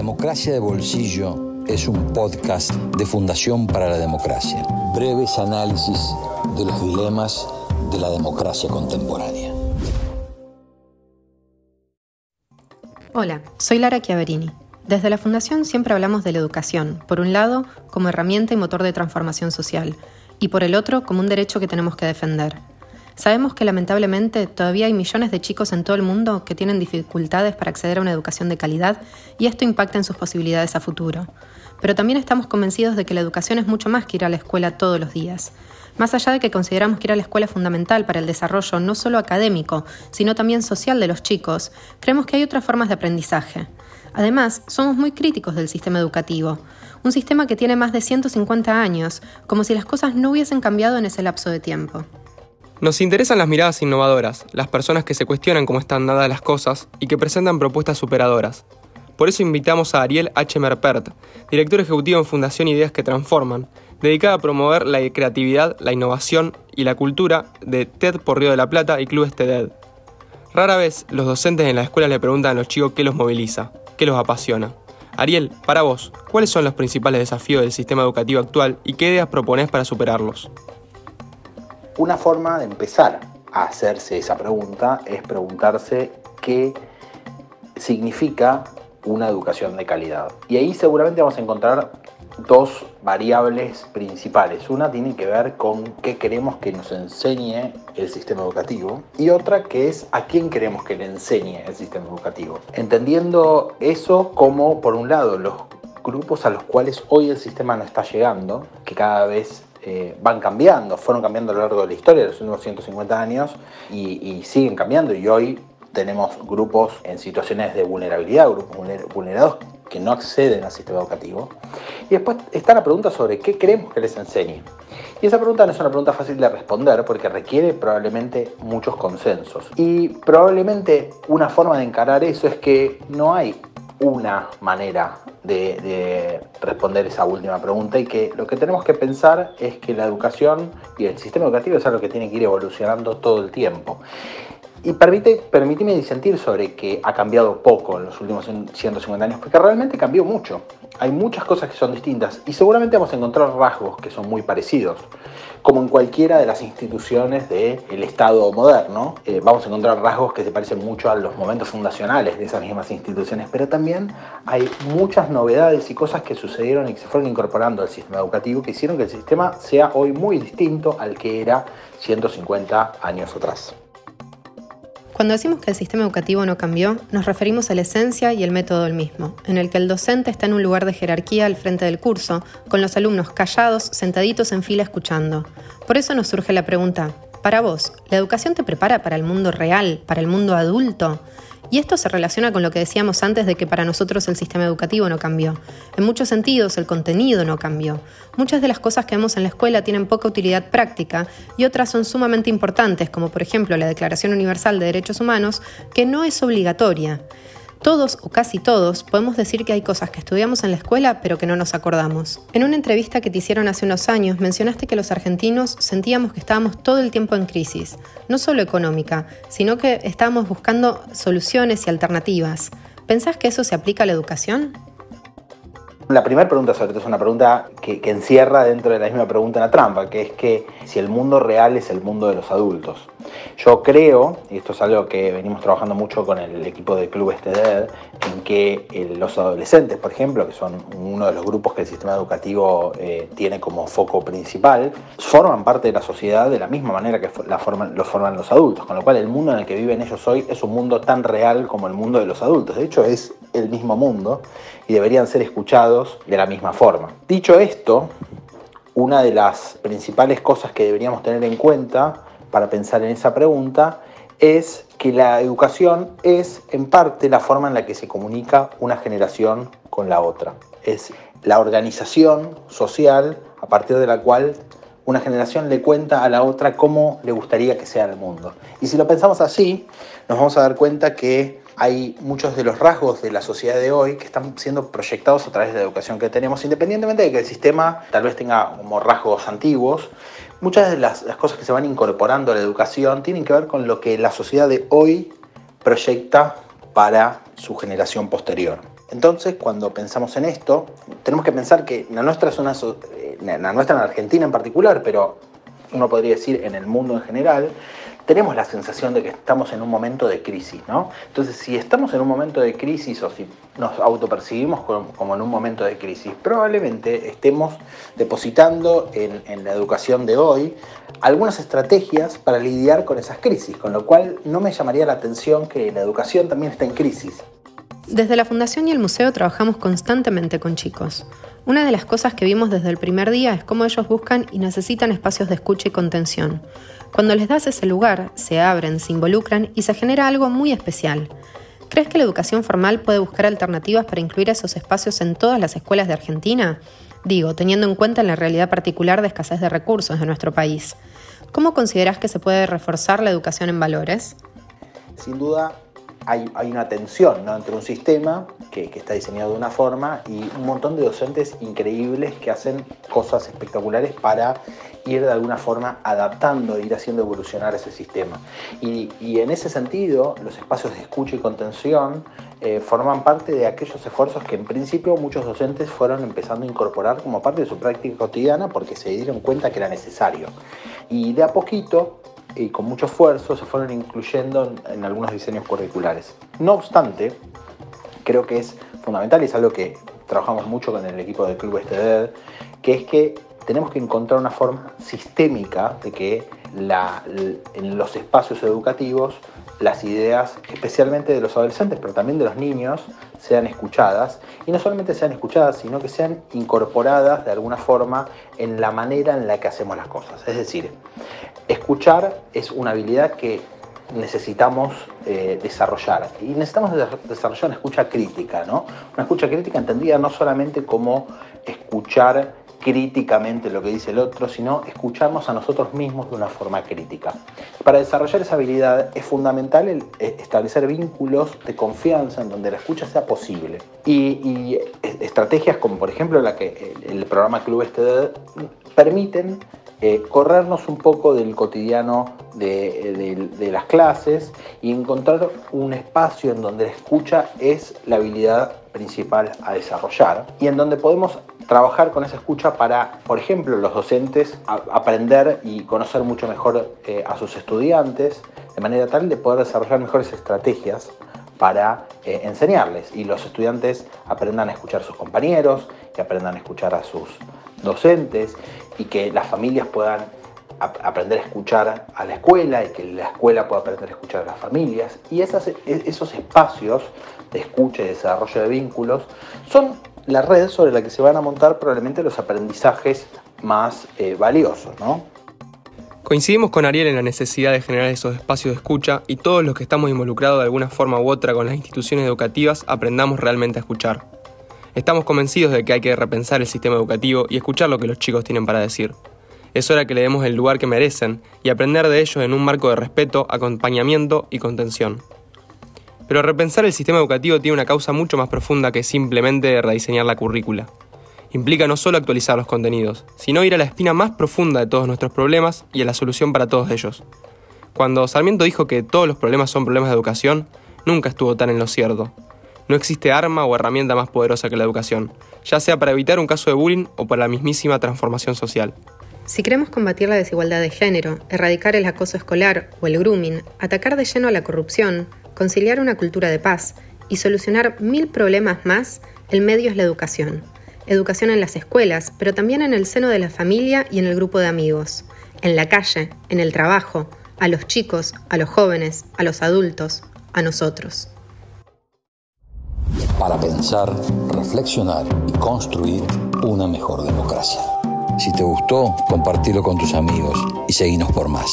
Democracia de Bolsillo es un podcast de Fundación para la Democracia. Breves análisis de los dilemas de la democracia contemporánea. Hola, soy Lara Chiaverini. Desde la Fundación siempre hablamos de la educación, por un lado, como herramienta y motor de transformación social, y por el otro, como un derecho que tenemos que defender. Sabemos que lamentablemente todavía hay millones de chicos en todo el mundo que tienen dificultades para acceder a una educación de calidad y esto impacta en sus posibilidades a futuro. Pero también estamos convencidos de que la educación es mucho más que ir a la escuela todos los días. Más allá de que consideramos que ir a la escuela es fundamental para el desarrollo no solo académico, sino también social de los chicos, creemos que hay otras formas de aprendizaje. Además, somos muy críticos del sistema educativo, un sistema que tiene más de 150 años, como si las cosas no hubiesen cambiado en ese lapso de tiempo. Nos interesan las miradas innovadoras, las personas que se cuestionan cómo están dadas las cosas y que presentan propuestas superadoras. Por eso invitamos a Ariel H. Merpert, director ejecutivo en Fundación Ideas que Transforman, dedicada a promover la creatividad, la innovación y la cultura de TED por Río de la Plata y Clubes TED. Rara vez los docentes en la escuela le preguntan a los chicos qué los moviliza, qué los apasiona. Ariel, para vos, ¿cuáles son los principales desafíos del sistema educativo actual y qué ideas proponés para superarlos? Una forma de empezar a hacerse esa pregunta es preguntarse qué significa una educación de calidad. Y ahí seguramente vamos a encontrar dos variables principales. Una tiene que ver con qué queremos que nos enseñe el sistema educativo y otra que es a quién queremos que le enseñe el sistema educativo. Entendiendo eso como, por un lado, los grupos a los cuales hoy el sistema no está llegando, que cada vez eh, van cambiando, fueron cambiando a lo largo de la historia de los últimos 150 años y, siguen cambiando y hoy tenemos grupos en situaciones de vulnerabilidad, grupos vulnerados que no acceden al sistema educativo. Y después está la pregunta sobre qué queremos que les enseñe. Y esa pregunta no es una pregunta fácil de responder porque requiere probablemente muchos consensos. Y probablemente una forma de encarar eso es que no hay una manera de, responder esa última pregunta y que lo que tenemos que pensar es que la educación y el sistema educativo es algo que tiene que ir evolucionando todo el tiempo. Y permite, permíteme disentir sobre que ha cambiado poco en los últimos 150 años, porque realmente cambió mucho. Hay muchas cosas que son distintas y seguramente vamos a encontrar rasgos que son muy parecidos como en cualquiera de las instituciones del Estado moderno. Eh, vamos a encontrar rasgos que se parecen mucho a los momentos fundacionales de esas mismas instituciones, pero también hay muchas novedades y cosas que sucedieron y que se fueron incorporando al sistema educativo que hicieron que el sistema sea hoy muy distinto al que era 150 años atrás. Cuando decimos que el sistema educativo no cambió, nos referimos a la esencia y el método del mismo, en el que el docente está en un lugar de jerarquía al frente del curso, con los alumnos callados, sentaditos en fila escuchando. Por eso nos surge la pregunta, para vos, ¿la educación te prepara para el mundo real, para el mundo adulto? Y esto se relaciona con lo que decíamos antes de que para nosotros el sistema educativo no cambió. En muchos sentidos el contenido no cambió. Muchas de las cosas que vemos en la escuela tienen poca utilidad práctica y otras son sumamente importantes, como por ejemplo la Declaración Universal de Derechos Humanos, que no es obligatoria. Todos o casi todos podemos decir que hay cosas que estudiamos en la escuela pero que no nos acordamos. En una entrevista que te hicieron hace unos años mencionaste que los argentinos sentíamos que estábamos todo el tiempo en crisis, no solo económica, sino que estábamos buscando soluciones y alternativas. ¿Pensás que eso se aplica a la educación? La primera pregunta sobre todo es una pregunta que, encierra dentro de la misma pregunta una trampa, que es que si el mundo real es el mundo de los adultos. Yo creo, y esto es algo que venimos trabajando mucho con el equipo de Club TED, en que eh, los adolescentes, por ejemplo, que son uno de los grupos que el sistema educativo eh, tiene como foco principal, forman parte de la sociedad de la misma manera que la lo forman los adultos, con lo cual el mundo en el que viven ellos hoy es un mundo tan real como el mundo de los adultos. De hecho, es el mismo mundo y deberían ser escuchados de la misma forma. Dicho esto, una de las principales cosas que deberíamos tener en cuenta para pensar en esa pregunta es que la educación es en parte la forma en la que se comunica una generación con la otra. Es la organización social a partir de la cual una generación le cuenta a la otra cómo le gustaría que sea el mundo. Y si lo pensamos así, nos vamos a dar cuenta que hay muchos de los rasgos de la sociedad de hoy que están siendo proyectados a través de la educación que tenemos, independientemente de que el sistema tal vez tenga como rasgos antiguos, muchas de las, cosas que se van incorporando a la educación tienen que ver con lo que la sociedad de hoy proyecta para su generación posterior. Entonces, cuando pensamos en esto, tenemos que pensar que la nuestra es una, eh, la nuestra en Argentina en particular, pero uno podría decir en el mundo en general, tenemos la sensación de que estamos en un momento de crisis, ¿no? Entonces, si estamos en un momento de crisis o si nos autopercibimos como, en un momento de crisis, probablemente estemos depositando en, en la educación de hoy algunas estrategias para lidiar con esas crisis, con lo cual no me llamaría la atención que la educación también está en crisis. Desde la Fundación y el Museo trabajamos constantemente con chicos. Una de las cosas que vimos desde el primer día es cómo ellos buscan y necesitan espacios de escucha y contención. Cuando les das ese lugar, se abren, se involucran y se genera algo muy especial. ¿Crees que la educación formal puede buscar alternativas para incluir esos espacios en todas las escuelas de Argentina? Digo, teniendo en cuenta la realidad particular de escasez de recursos de nuestro país. ¿Cómo consideras que se puede reforzar la educación en valores? Sin duda, hay, una tensión entre un sistema que, está diseñado de una forma y un montón de docentes increíbles que hacen cosas espectaculares para ir de alguna forma adaptando, ir haciendo evolucionar ese sistema. Y, en ese sentido, los espacios de escucha y contención eh, forman parte de aquellos esfuerzos que en principio muchos docentes fueron empezando a incorporar como parte de su práctica cotidiana porque se dieron cuenta que era necesario. Y de a poquito y con mucho esfuerzo se fueron incluyendo en, algunos diseños curriculares. No obstante, creo que es fundamental y es algo que trabajamos mucho con el equipo del Club Esteder, que es que tenemos que encontrar una forma sistémica de que en los espacios educativos las ideas, especialmente de los adolescentes, pero también de los niños, sean escuchadas. Y no solamente sean escuchadas, sino que sean incorporadas de alguna forma en la manera en la que hacemos las cosas. Es decir, escuchar es una habilidad que necesitamos eh, desarrollar. Y necesitamos desarrollar una escucha crítica, ¿no? Una escucha crítica entendida no solamente como escuchar críticamente lo que dice el otro, sino escucharnos a nosotros mismos de una forma crítica. Para desarrollar esa habilidad es fundamental eh, establecer vínculos de confianza en donde la escucha sea posible. Y, estrategias como por ejemplo la que el, programa Club Este permiten eh, corrernos un poco del cotidiano de, de, las clases y encontrar un espacio en donde la escucha es la habilidad principal a desarrollar y en donde podemos trabajar con esa escucha para, por ejemplo, los docentes aprender y conocer mucho mejor eh, a sus estudiantes, de manera tal de poder desarrollar mejores estrategias para eh, enseñarles y los estudiantes aprendan a escuchar a sus compañeros, que aprendan a escuchar a sus docentes y que las familias puedan aprender a escuchar a la escuela y que la escuela pueda aprender a escuchar a las familias. Y esas, e, esos espacios de escucha y desarrollo de vínculos son la red sobre la que se van a montar probablemente los aprendizajes más eh, valiosos. ¿no? Coincidimos con Ariel en la necesidad de generar esos espacios de escucha y todos los que estamos involucrados de alguna forma u otra con las instituciones educativas aprendamos realmente a escuchar. Estamos convencidos de que hay que repensar el sistema educativo y escuchar lo que los chicos tienen para decir. Es hora que le demos el lugar que merecen y aprender de ellos en un marco de respeto, acompañamiento y contención. Pero repensar el sistema educativo tiene una causa mucho más profunda que simplemente rediseñar la currícula. Implica no solo actualizar los contenidos, sino ir a la espina más profunda de todos nuestros problemas y a la solución para todos ellos. Cuando Sarmiento dijo que todos los problemas son problemas de educación, nunca estuvo tan en lo cierto. No existe arma o herramienta más poderosa que la educación, ya sea para evitar un caso de bullying o para la mismísima transformación social. Si queremos combatir la desigualdad de género, erradicar el acoso escolar o el grooming, atacar de lleno a la corrupción, conciliar una cultura de paz y solucionar mil problemas más, el medio es la educación. Educación en las escuelas, pero también en el seno de la familia y en el grupo de amigos, en la calle, en el trabajo, a los chicos, a los jóvenes, a los adultos, a nosotros. Para pensar, reflexionar y construir una mejor democracia. Si te gustó, compartilo con tus amigos y seguinos por más.